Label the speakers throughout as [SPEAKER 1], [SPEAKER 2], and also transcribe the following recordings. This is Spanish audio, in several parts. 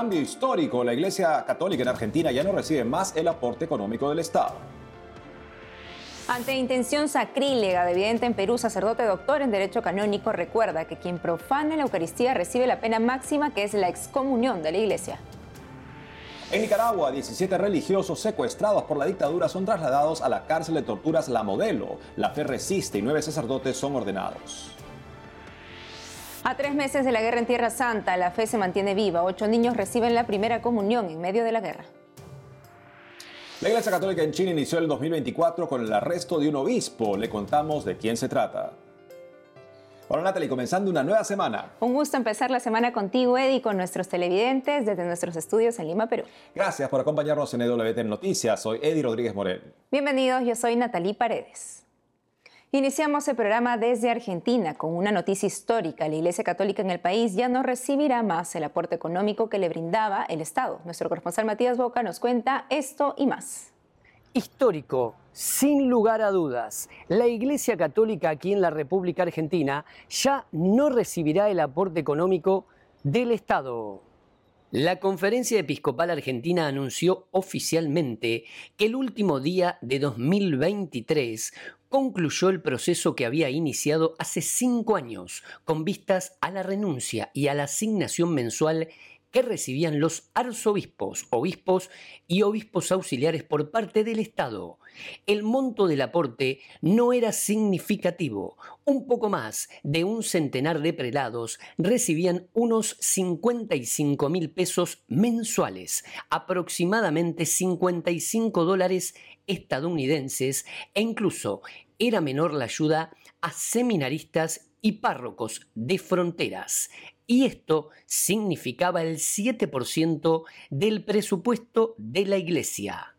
[SPEAKER 1] cambio histórico. La Iglesia Católica en Argentina ya no recibe más el aporte económico del Estado.
[SPEAKER 2] Ante intención sacrílega de evidente en Perú, sacerdote doctor en Derecho Canónico recuerda que quien profane la Eucaristía recibe la pena máxima que es la excomunión de la Iglesia.
[SPEAKER 1] En Nicaragua, 17 religiosos secuestrados por la dictadura son trasladados a la cárcel de torturas La Modelo. La fe resiste y nueve sacerdotes son ordenados.
[SPEAKER 2] A tres meses de la guerra en Tierra Santa, la fe se mantiene viva. Ocho niños reciben la primera comunión en medio de la guerra.
[SPEAKER 1] La Iglesia Católica en China inició el 2024 con el arresto de un obispo. Le contamos de quién se trata. Hola Natalie, comenzando una nueva semana.
[SPEAKER 2] Un gusto empezar la semana contigo, Eddie, con nuestros televidentes desde nuestros estudios en Lima, Perú.
[SPEAKER 1] Gracias por acompañarnos en EWT Noticias. Soy Eddie Rodríguez Morel.
[SPEAKER 2] Bienvenidos, yo soy Natalie Paredes. Iniciamos el programa desde Argentina con una noticia histórica. La Iglesia Católica en el país ya no recibirá más el aporte económico que le brindaba el Estado. Nuestro corresponsal Matías Boca nos cuenta esto y más.
[SPEAKER 3] Histórico, sin lugar a dudas. La Iglesia Católica aquí en la República Argentina ya no recibirá el aporte económico del Estado. La Conferencia Episcopal Argentina anunció oficialmente que el último día de 2023 concluyó el proceso que había iniciado hace cinco años con vistas a la renuncia y a la asignación mensual que recibían los arzobispos, obispos y obispos auxiliares por parte del Estado. El monto del aporte no era significativo. Un poco más de un centenar de prelados recibían unos 55 mil pesos mensuales, aproximadamente 55 dólares estadounidenses, e incluso era menor la ayuda a seminaristas y párrocos de fronteras y esto significaba el 7% del presupuesto de la Iglesia.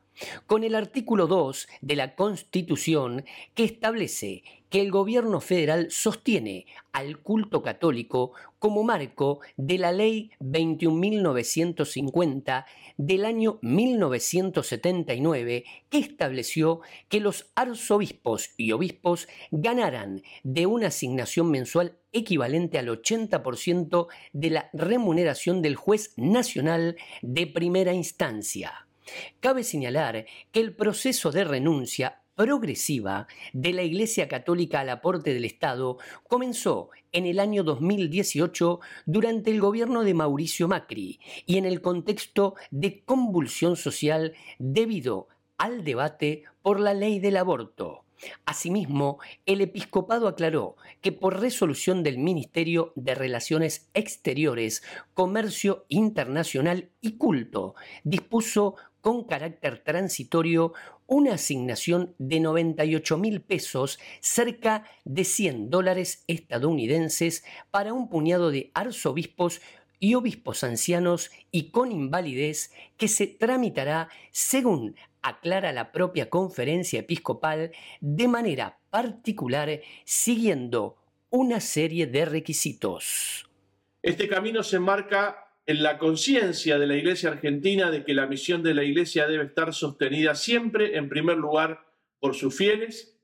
[SPEAKER 3] Con el artículo 2 de la Constitución que establece que el gobierno federal sostiene al culto católico como marco de la ley 21.950 del año 1979 que estableció que los arzobispos y obispos ganaran de una asignación mensual equivalente al 80% de la remuneración del juez nacional de primera instancia. Cabe señalar que el proceso de renuncia progresiva de la Iglesia Católica al aporte del Estado comenzó en el año 2018 durante el gobierno de Mauricio Macri y en el contexto de convulsión social debido al debate por la ley del aborto. Asimismo, el episcopado aclaró que por resolución del Ministerio de Relaciones Exteriores, Comercio Internacional y Culto, dispuso con carácter transitorio una asignación de 98 mil pesos, cerca de 100 dólares estadounidenses, para un puñado de arzobispos y obispos ancianos y con invalidez que se tramitará según aclara la propia conferencia episcopal de manera particular siguiendo una serie de requisitos.
[SPEAKER 4] Este camino se enmarca en la conciencia de la Iglesia argentina de que la misión de la Iglesia debe estar sostenida siempre, en primer lugar, por sus fieles.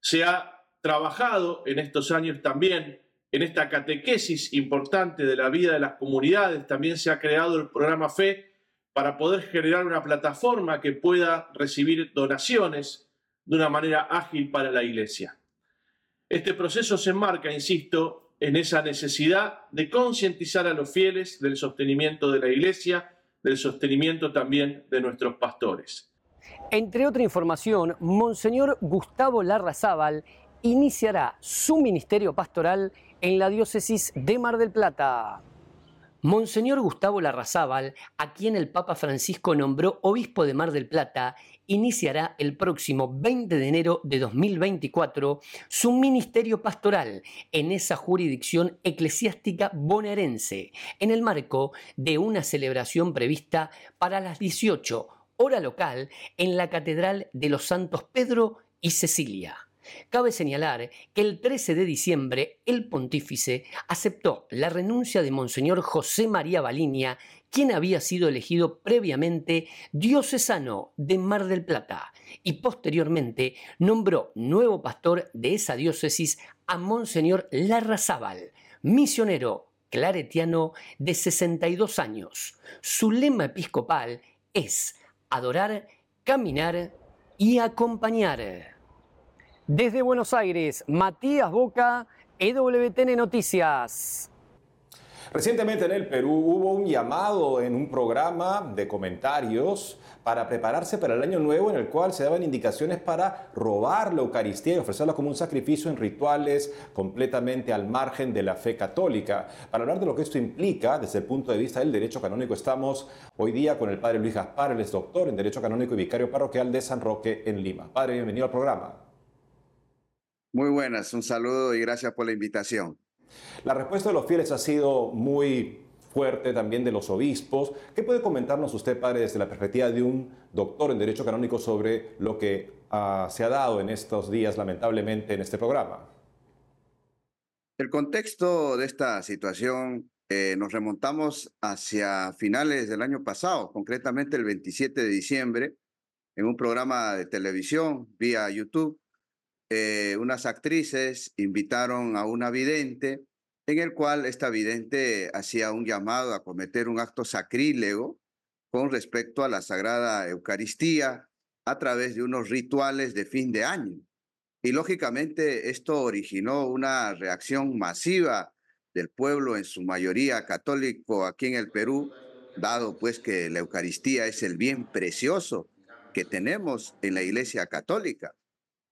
[SPEAKER 4] Se ha trabajado en estos años también en esta catequesis importante de la vida de las comunidades. También se ha creado el programa FE para poder generar una plataforma que pueda recibir donaciones de una manera ágil para la Iglesia. Este proceso se enmarca, insisto, en esa necesidad de concientizar a los fieles del sostenimiento de la Iglesia, del sostenimiento también de nuestros pastores.
[SPEAKER 3] Entre otra información, Monseñor Gustavo Larrazábal iniciará su ministerio pastoral en la diócesis de Mar del Plata. Monseñor Gustavo Larrazábal, a quien el Papa Francisco nombró obispo de Mar del Plata, iniciará el próximo 20 de enero de 2024 su ministerio pastoral en esa jurisdicción eclesiástica bonaerense, en el marco de una celebración prevista para las 18 hora local en la Catedral de los Santos Pedro y Cecilia. Cabe señalar que el 13 de diciembre el pontífice aceptó la renuncia de Monseñor José María Baliña, quien había sido elegido previamente diocesano de Mar del Plata, y posteriormente nombró nuevo pastor de esa diócesis a Monseñor Larrazábal, misionero claretiano de 62 años. Su lema episcopal es adorar, caminar y acompañar. Desde Buenos Aires, Matías Boca, EWTN Noticias.
[SPEAKER 1] Recientemente en el Perú hubo un llamado en un programa de comentarios para prepararse para el año nuevo en el cual se daban indicaciones para robar la Eucaristía y ofrecerla como un sacrificio en rituales completamente al margen de la fe católica. Para hablar de lo que esto implica desde el punto de vista del derecho canónico estamos hoy día con el padre Luis Gaspar, él es doctor en Derecho Canónico y vicario parroquial de San Roque en Lima. Padre, bienvenido al programa.
[SPEAKER 5] Muy buenas, un saludo y gracias por la invitación.
[SPEAKER 1] La respuesta de los fieles ha sido muy fuerte también de los obispos. ¿Qué puede comentarnos usted, padre, desde la perspectiva de un doctor en Derecho Canónico sobre lo que uh, se ha dado en estos días, lamentablemente, en este programa?
[SPEAKER 5] El contexto de esta situación eh, nos remontamos hacia finales del año pasado, concretamente el 27 de diciembre, en un programa de televisión vía YouTube. Eh, unas actrices invitaron a una vidente en el cual esta vidente hacía un llamado a cometer un acto sacrílego con respecto a la Sagrada Eucaristía a través de unos rituales de fin de año. Y lógicamente esto originó una reacción masiva del pueblo, en su mayoría católico aquí en el Perú, dado pues que la Eucaristía es el bien precioso que tenemos en la Iglesia Católica.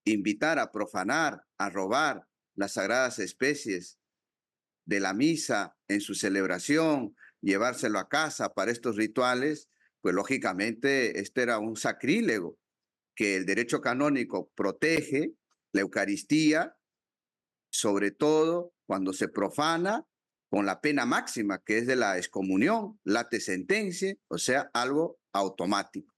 [SPEAKER 5] Invitar a profanar, a robar las sagradas especies de la misa en su celebración, llevárselo a casa para estos rituales, pues lógicamente este era un sacrílego que el derecho canónico protege, la Eucaristía, sobre todo cuando se profana con la pena máxima, que es de la excomunión, late sentencia, o sea, algo automático.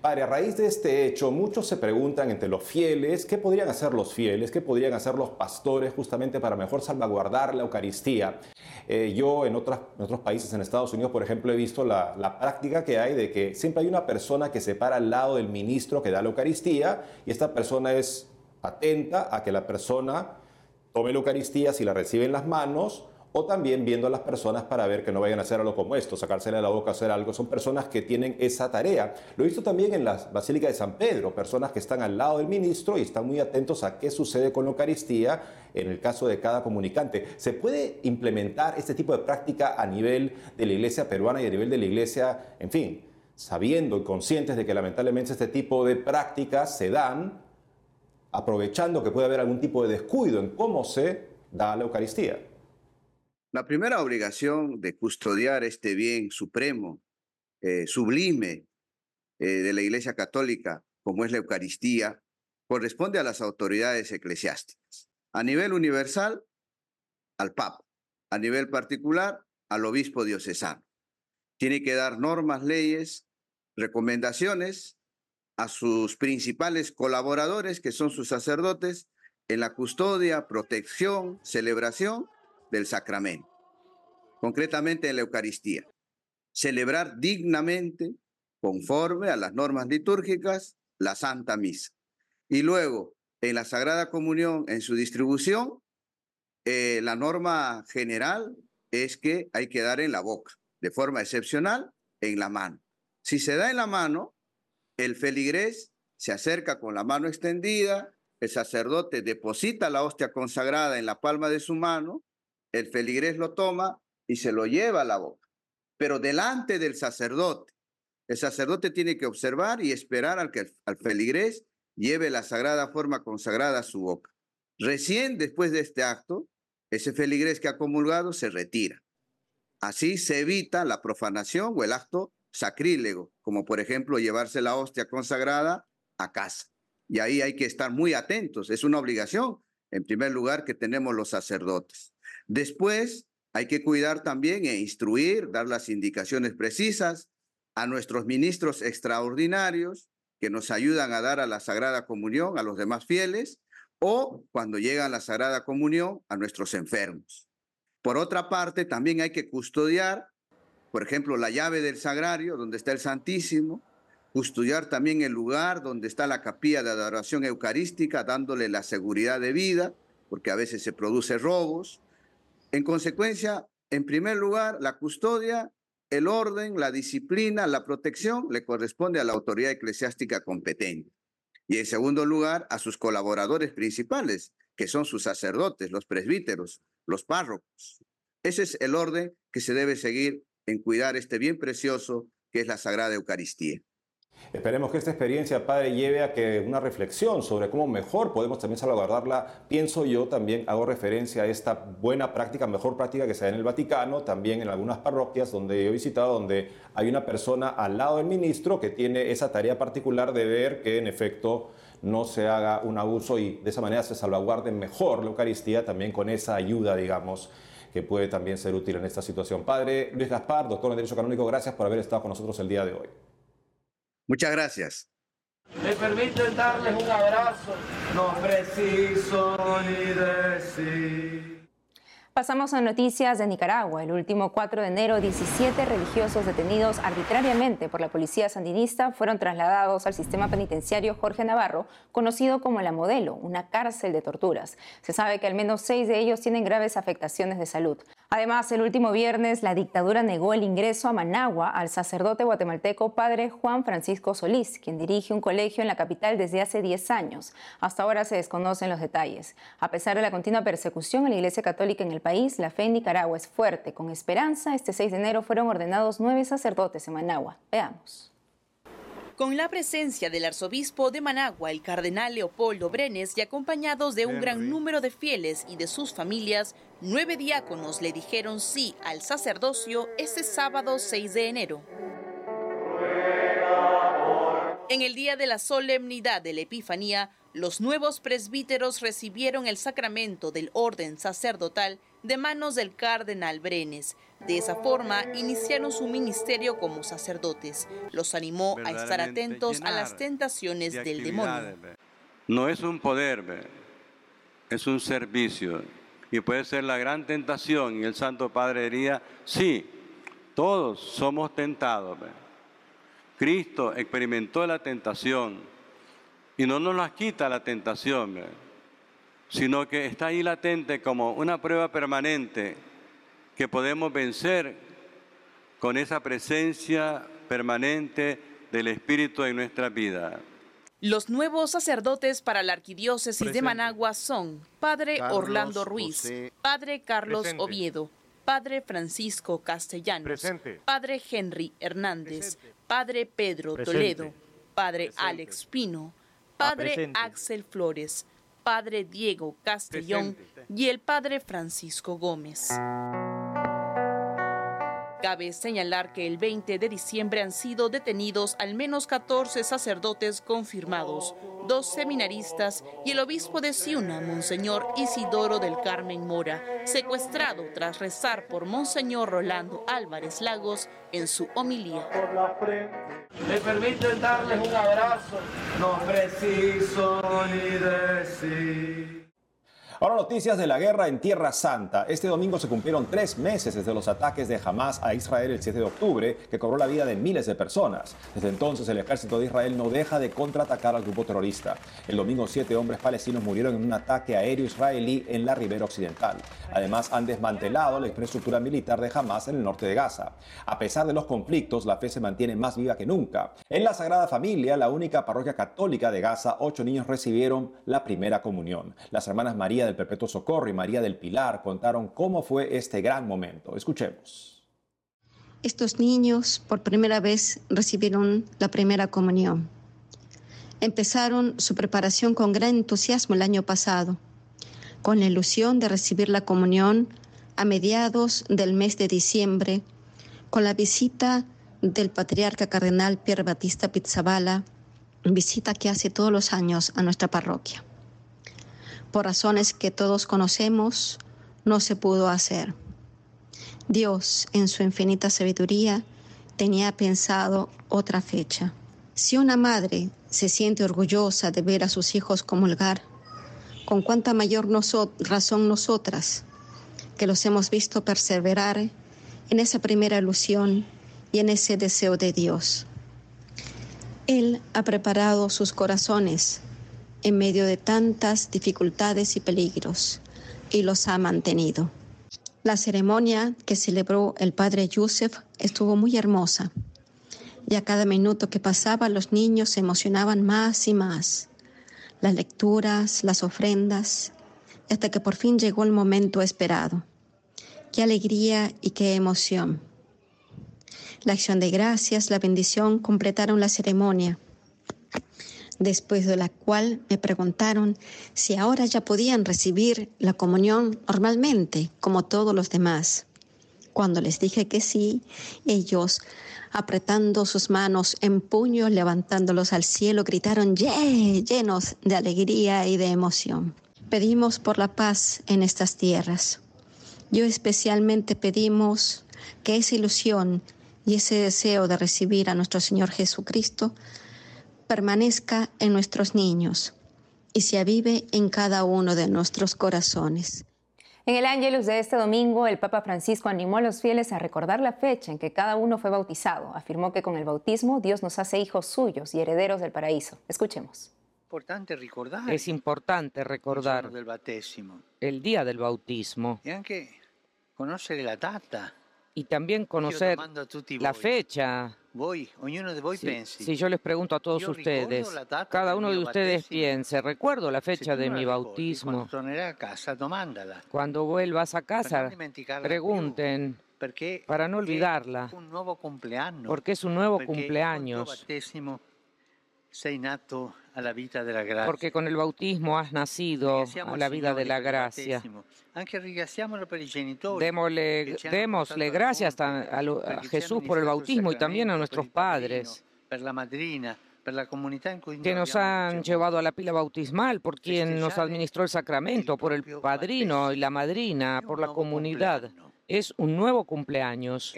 [SPEAKER 1] Padre, a raíz de este hecho, muchos se preguntan entre los fieles, ¿qué podrían hacer los fieles? ¿Qué podrían hacer los pastores justamente para mejor salvaguardar la Eucaristía? Eh, yo en, otras, otros países, en Estados Unidos, por ejemplo, he visto la, la, práctica que hay de que siempre hay una persona que se para al lado del ministro que da la Eucaristía y esta persona es atenta a que la persona tome la Eucaristía si la recibe en las manos o también viendo a las personas para ver que no vayan a hacer algo como esto, sacársele la boca, hacer algo. Son personas que tienen esa tarea. Lo he visto también en la Basílica de San Pedro, personas que están al lado del ministro y están muy atentos a qué sucede con la Eucaristía en el caso de cada comunicante. ¿Se puede implementar este tipo de práctica a nivel de la iglesia peruana y a nivel de la iglesia, en fin, sabiendo y conscientes de que lamentablemente este tipo de prácticas se dan, aprovechando que puede haber algún tipo de descuido en cómo se da la Eucaristía?
[SPEAKER 5] La primera obligación de custodiar este bien supremo, eh, sublime eh, de la Iglesia Católica, como es la Eucaristía, corresponde a las autoridades eclesiásticas. A nivel universal, al Papa. A nivel particular, al obispo diocesano. Tiene que dar normas, leyes, recomendaciones a sus principales colaboradores, que son sus sacerdotes, en la custodia, protección, celebración del sacramento, concretamente en la Eucaristía. Celebrar dignamente, conforme a las normas litúrgicas, la Santa Misa. Y luego, en la Sagrada Comunión, en su distribución, eh, la norma general es que hay que dar en la boca, de forma excepcional, en la mano. Si se da en la mano, el feligrés se acerca con la mano extendida, el sacerdote deposita la hostia consagrada en la palma de su mano el feligrés lo toma y se lo lleva a la boca, pero delante del sacerdote. El sacerdote tiene que observar y esperar al que al feligrés lleve la sagrada forma consagrada a su boca. Recién después de este acto, ese feligrés que ha comulgado se retira. Así se evita la profanación o el acto sacrílego, como por ejemplo llevarse la hostia consagrada a casa. Y ahí hay que estar muy atentos. Es una obligación, en primer lugar, que tenemos los sacerdotes. Después, hay que cuidar también e instruir, dar las indicaciones precisas a nuestros ministros extraordinarios que nos ayudan a dar a la Sagrada Comunión a los demás fieles o cuando llega la Sagrada Comunión a nuestros enfermos. Por otra parte, también hay que custodiar, por ejemplo, la llave del sagrario, donde está el Santísimo, custodiar también el lugar donde está la capilla de adoración eucarística, dándole la seguridad de vida, porque a veces se producen robos, En consecuencia, en primer lugar, la custodia, el orden, la disciplina, la protección le corresponde a la autoridad eclesiástica competente. Y en segundo lugar, a sus colaboradores principales, que son sus sacerdotes, los presbíteros, los párrocos. Ese es el orden que se debe seguir en cuidar este bien precioso que es la Sagrada Eucaristía.
[SPEAKER 1] Esperemos que esta experiencia, Padre, lleve a que una reflexión sobre cómo mejor podemos también salvaguardarla. Pienso yo también, hago referencia a esta buena práctica, mejor práctica que se da en el Vaticano, también en algunas parroquias donde he visitado, donde hay una persona al lado del ministro que tiene esa tarea particular de ver que en efecto no se haga un abuso y de esa manera se salvaguarde mejor la Eucaristía también con esa ayuda, digamos, que puede también ser útil en esta situación. Padre Luis Gaspar, doctor en Derecho Canónico, gracias por haber estado con nosotros el día de hoy.
[SPEAKER 5] Muchas gracias.
[SPEAKER 6] Me permiten darles un abrazo, no preciso ni decir.
[SPEAKER 2] Pasamos a noticias de Nicaragua. El último 4 de enero, 17 religiosos detenidos arbitrariamente por la policía sandinista fueron trasladados al sistema penitenciario Jorge Navarro, conocido como La Modelo, una cárcel de torturas. Se sabe que al menos seis de ellos tienen graves afectaciones de salud. Además, el último viernes, la dictadura negó el ingreso a Managua al sacerdote guatemalteco padre Juan Francisco Solís, quien dirige un colegio en la capital desde hace 10 años. Hasta ahora se desconocen los detalles. A pesar de la continua persecución en la Iglesia Católica en el país, la fe en Nicaragua es fuerte. Con esperanza, este 6 de enero fueron ordenados nueve sacerdotes en Managua. Veamos.
[SPEAKER 7] Con la presencia del arzobispo de Managua, el cardenal Leopoldo Brenes, y acompañados de un gran número de fieles y de sus familias, nueve diáconos le dijeron sí al sacerdocio este sábado 6 de enero. En el día de la solemnidad de la Epifanía, los nuevos presbíteros recibieron el sacramento del orden sacerdotal de manos del cardenal Brenes. De esa forma, iniciaron su ministerio como sacerdotes. Los animó a estar atentos a las tentaciones del demonio.
[SPEAKER 8] No es un poder, es un servicio. Y puede ser la gran tentación. Y el Santo Padre diría, sí, todos somos tentados. Cristo experimentó la tentación y no nos la quita la tentación sino que está ahí latente como una prueba permanente que podemos vencer con esa presencia permanente del Espíritu en nuestra vida.
[SPEAKER 7] Los nuevos sacerdotes para la arquidiócesis de Managua son Padre Orlando Ruiz, Padre Carlos Oviedo, Padre Francisco Castellanos, Padre Henry Hernández, Padre Pedro Toledo, Padre Alex Pino, Padre Axel Flores, padre Diego Castellón y el padre Francisco Gómez. Cabe señalar que el 20 de diciembre han sido detenidos al menos 14 sacerdotes confirmados, dos seminaristas y el obispo de Ciuna, Monseñor Isidoro del Carmen Mora, secuestrado tras rezar por Monseñor Rolando Álvarez Lagos en su homilía.
[SPEAKER 6] Me permiten darles un abrazo, no preciso ni decir.
[SPEAKER 1] Ahora noticias de la guerra en Tierra Santa. Este domingo se cumplieron tres meses desde los ataques de Hamas a Israel el 7 de octubre, que cobró la vida de miles de personas. Desde entonces el ejército de Israel no deja de contraatacar al grupo terrorista. El domingo siete hombres palestinos murieron en un ataque aéreo israelí en la ribera occidental. Además han desmantelado la infraestructura militar de Hamas en el norte de Gaza. A pesar de los conflictos, la fe se mantiene más viva que nunca. En la Sagrada Familia, la única parroquia católica de Gaza, ocho niños recibieron la primera comunión. Las hermanas María del Perpetuo Socorro y María del Pilar contaron cómo fue este gran momento. Escuchemos.
[SPEAKER 9] Estos niños por primera vez recibieron la primera comunión. Empezaron su preparación con gran entusiasmo el año pasado, con la ilusión de recibir la comunión a mediados del mes de diciembre, con la visita del patriarca cardenal Pierre Batista Pizzabala, visita que hace todos los años a nuestra parroquia por razones que todos conocemos, no se pudo hacer. Dios, en su infinita sabiduría, tenía pensado otra fecha. Si una madre se siente orgullosa de ver a sus hijos comulgar, con cuánta mayor razón nosotras, que los hemos visto perseverar en esa primera ilusión y en ese deseo de Dios. Él ha preparado sus corazones en medio de tantas dificultades y peligros y los ha mantenido. La ceremonia que celebró el padre Yusef estuvo muy hermosa. Y a cada minuto que pasaba los niños se emocionaban más y más. Las lecturas, las ofrendas, hasta que por fin llegó el momento esperado. Qué alegría y qué emoción. La acción de gracias, la bendición completaron la ceremonia después de la cual me preguntaron si ahora ya podían recibir la comunión normalmente, como todos los demás. Cuando les dije que sí, ellos, apretando sus manos en puño, levantándolos al cielo, gritaron llenos de alegría y de emoción. Pedimos por la paz en estas tierras. Yo especialmente pedimos que esa ilusión y ese deseo de recibir a nuestro Señor Jesucristo permanezca en nuestros niños y se avive en cada uno de nuestros corazones.
[SPEAKER 2] En el Ángelus de este domingo, el Papa Francisco animó a los fieles a recordar la fecha en que cada uno fue bautizado. Afirmó que con el bautismo Dios nos hace hijos suyos y herederos del paraíso. Escuchemos.
[SPEAKER 10] Es importante recordar el día del bautismo y también conocer la fecha. Si yo les pregunto a todos ustedes, cada uno de ustedes piense, recuerdo la fecha de mi bautismo. Cuando vuelvas a casa, pregunten para no olvidarla, porque es un nuevo cumpleaños. Porque con el bautismo has nacido a la vida de la gracia. Démosle, démosle gracias a, Jesús por el bautismo y también a nuestros padres que nos han llevado a la pila bautismal, por quien nos administró el sacramento, por el padrino y la madrina, por la comunidad. Es un nuevo cumpleaños.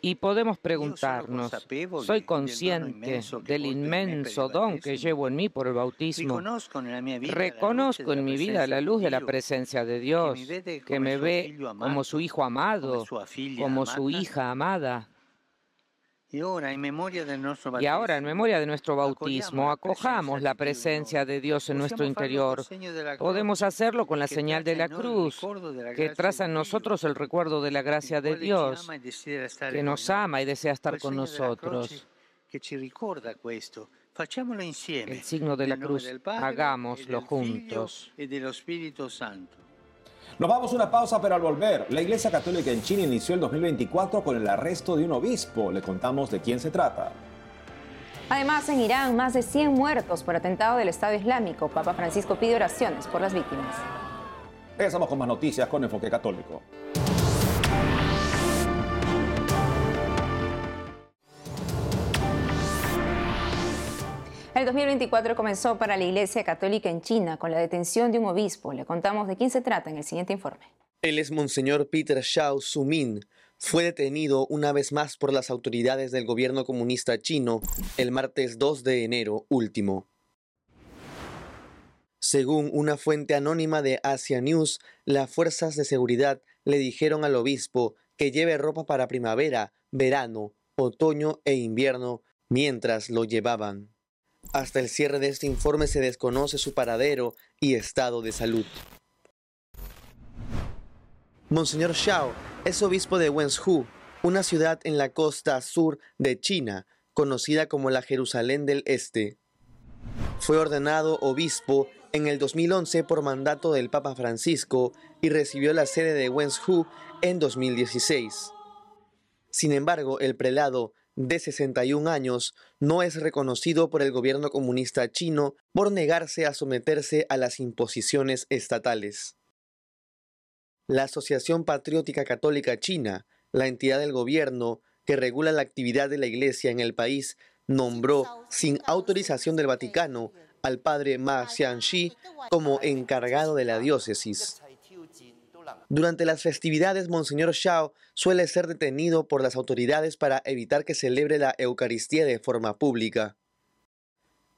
[SPEAKER 10] Y podemos preguntarnos, ¿soy consciente del inmenso don que llevo en mí por el bautismo? Reconozco en mi vida la luz de la presencia de Dios, que me ve como su hijo amado, como su hija amada. Y ahora, en memoria de nuestro bautismo, acojamos la presencia de Dios en nuestro interior. Podemos hacerlo con la señal de la cruz, que traza en nosotros el recuerdo de la gracia de Dios, que nos ama y desea estar con nosotros. El signo de la cruz, hagámoslo juntos.
[SPEAKER 1] Nos vamos a una pausa, pero al volver, la Iglesia Católica en China inició el 2024 con el arresto de un obispo. Le contamos de quién se trata.
[SPEAKER 2] Además, en Irán, más de 100 muertos por atentado del Estado Islámico. Papa Francisco pide oraciones por las víctimas.
[SPEAKER 1] Regresamos con más noticias con Enfoque Católico.
[SPEAKER 2] El 2024 comenzó para la Iglesia Católica en China con la detención de un obispo. Le contamos de quién se trata en el siguiente informe.
[SPEAKER 11] Él es Monseñor Peter Xiao Sumin. Fue detenido una vez más por las autoridades del gobierno comunista chino el martes 2 de enero último. Según una fuente anónima de Asia News, las fuerzas de seguridad le dijeron al obispo que lleve ropa para primavera, verano, otoño e invierno mientras lo llevaban. Hasta el cierre de este informe se desconoce su paradero y estado de salud. Monseñor Xiao es obispo de Wenzhou, una ciudad en la costa sur de China, conocida como la Jerusalén del Este. Fue ordenado obispo en el 2011 por mandato del Papa Francisco y recibió la sede de Wenzhou en 2016. Sin embargo, el prelado de 61 años, no es reconocido por el gobierno comunista chino por negarse a someterse a las imposiciones estatales. La Asociación Patriótica Católica China, la entidad del gobierno que regula la actividad de la Iglesia en el país, nombró, sin autorización del Vaticano, al padre Ma Xianxi como encargado de la diócesis. Durante las festividades, Monseñor Xiao suele ser detenido por las autoridades para evitar que celebre la Eucaristía de forma pública.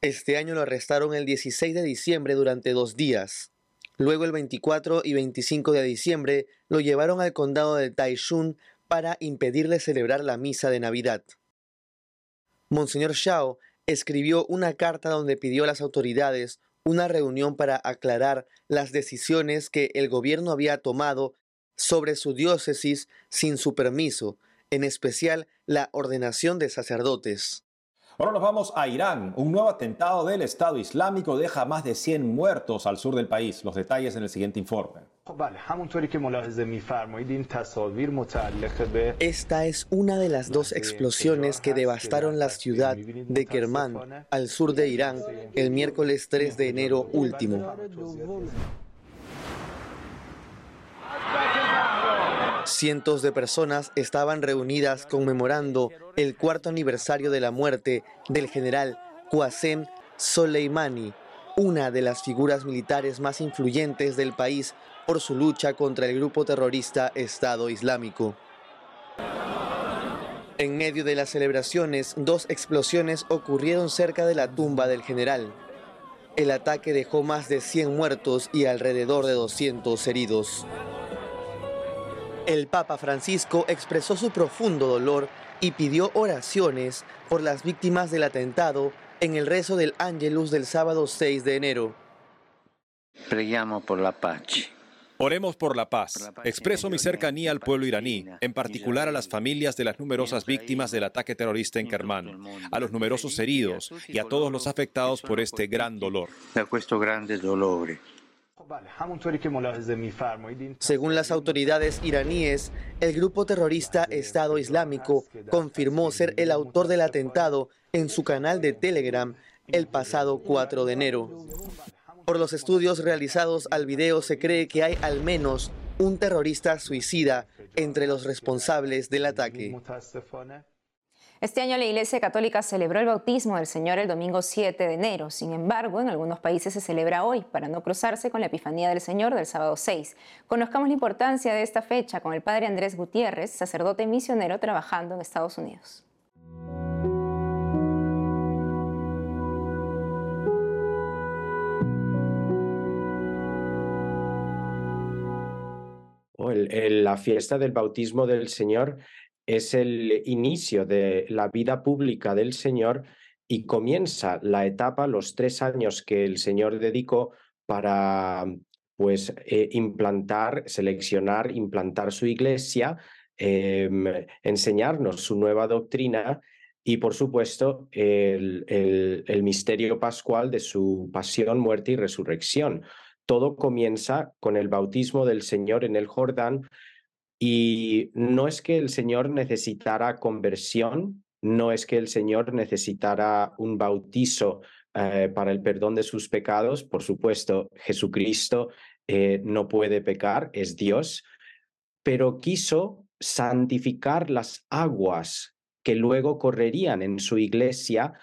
[SPEAKER 11] Este año lo arrestaron el 16 de diciembre durante dos días. Luego el 24 y 25 de diciembre lo llevaron al condado de Taichung para impedirle celebrar la misa de Navidad. Monseñor Xiao escribió una carta donde pidió a las autoridades una reunión para aclarar las decisiones que el gobierno había tomado sobre su diócesis sin su permiso, en especial la ordenación de sacerdotes.
[SPEAKER 1] Ahora nos vamos a Irán. Un nuevo atentado del Estado Islámico deja más de 100 muertos al sur del país. Los detalles en el siguiente informe.
[SPEAKER 11] Esta es una de las dos explosiones que devastaron la ciudad de Kerman, al sur de Irán, el miércoles 3 de enero último. Cientos de personas estaban reunidas conmemorando el cuarto aniversario de la muerte del general Qasem Soleimani, una de las figuras militares más influyentes del país por su lucha contra el grupo terrorista Estado Islámico. En medio de las celebraciones, dos explosiones ocurrieron cerca de la tumba del general. El ataque dejó más de 100 muertos y alrededor de 200 heridos. El Papa Francisco expresó su profundo dolor y pidió oraciones por las víctimas del atentado en el rezo del Ángelus del sábado 6 de enero.
[SPEAKER 12] por la paz.
[SPEAKER 13] Oremos por la paz. Expreso mi cercanía al pueblo iraní, en particular a las familias de las numerosas víctimas del ataque terrorista en Kerman, a los numerosos heridos y a todos los afectados por este gran dolor.
[SPEAKER 11] Según las autoridades iraníes, el grupo terrorista Estado Islámico confirmó ser el autor del atentado en su canal de Telegram el pasado 4 de enero. Por los estudios realizados al video se cree que hay al menos un terrorista suicida entre los responsables del ataque.
[SPEAKER 2] Este año la Iglesia Católica celebró el bautismo del Señor el domingo 7 de enero. Sin embargo, en algunos países se celebra hoy para no cruzarse con la Epifanía del Señor del sábado 6. Conozcamos la importancia de esta fecha con el Padre Andrés Gutiérrez, sacerdote misionero trabajando en Estados Unidos.
[SPEAKER 14] La fiesta del bautismo del Señor es el inicio de la vida pública del Señor y comienza la etapa, los tres años que el Señor dedicó para pues eh, implantar, seleccionar, implantar su iglesia, em, enseñarnos su nueva doctrina y por supuesto el, el misterio pascual de su pasión, muerte y resurrección. Todo comienza con el bautismo del Señor en el Jordán, y no es que el Señor necesitara conversión, no es que el Señor necesitara un bautizo eh, para el perdón de sus pecados. Por supuesto, Jesucristo eh, no puede pecar, es Dios, pero quiso santificar las aguas que luego correrían en su iglesia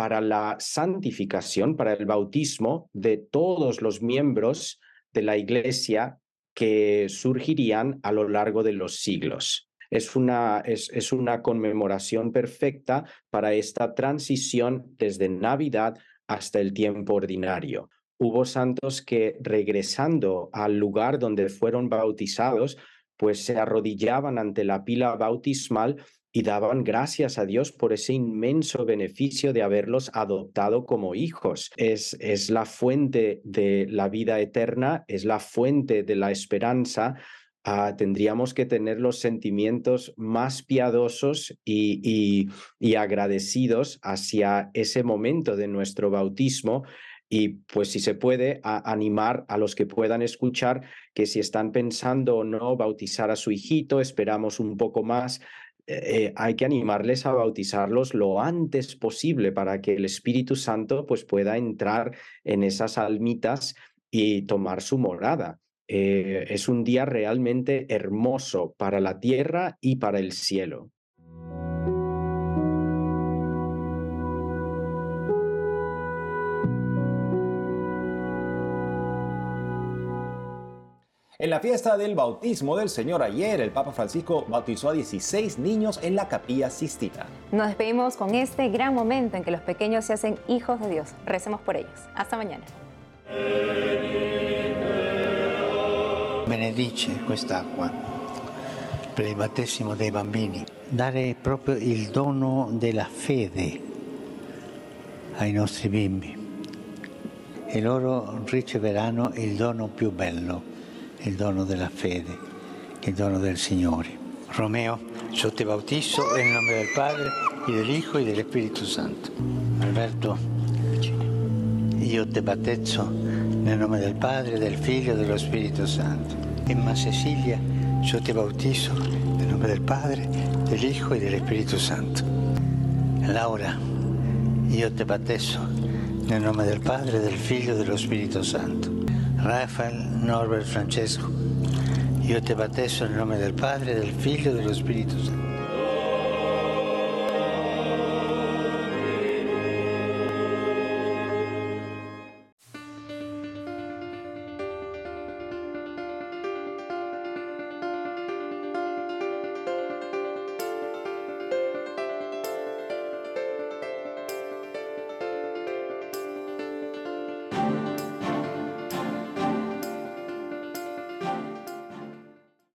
[SPEAKER 14] para la santificación, para el bautismo de todos los miembros de la iglesia que surgirían a lo largo de los siglos. Es una, es, una conmemoración perfecta para esta transición desde Navidad hasta el tiempo ordinario. Hubo santos que regresando al lugar donde fueron bautizados, pues se arrodillaban ante la pila bautismal y daban gracias a Dios por ese inmenso beneficio de haberlos adoptado como hijos. Es, es la fuente de la vida eterna, es la fuente de la esperanza. Ah, tendríamos que tener los sentimientos más piadosos y, y agradecidos hacia ese momento de nuestro bautismo y pues si se puede animar a los que puedan escuchar que si están pensando o no bautizar a su hijito, esperamos un poco más, eh, hay que animarles a bautizarlos lo antes posible para que el Espíritu Santo pues, pueda entrar en esas almitas y tomar su morada. Eh, es un día realmente hermoso para la tierra y para el cielo.
[SPEAKER 1] En la fiesta del bautismo del Señor ayer, el Papa Francisco bautizó a 16 niños en la capilla Sistina.
[SPEAKER 2] Nos despedimos con este gran momento en que los pequeños se hacen hijos de Dios. Recemos por ellos. Hasta mañana.
[SPEAKER 12] Benedice quest'acqua per il battesimo dei bambini. Dare proprio il dono della fede ai nostri bimbi e loro riceveranno il dono più bello, il dono della fede, il dono del Signore. Romeo, yo te bautizo en el nombre del Padre del Hijo y del Espíritu Santo. Alberto, io te battezzo nel nome del Padre, del Figlio e dello Spirito Santo. Emma Cecilia, yo te bautizo nel nome del Padre, del Hijo y del Espíritu Santo. Laura, io te battezzo nel nome del Padre, del Figlio e dello Spirito Santo. Rafael Norbert Francesco, io te battezzo nel nome del Padre, del Figlio e dello Spirito Santo.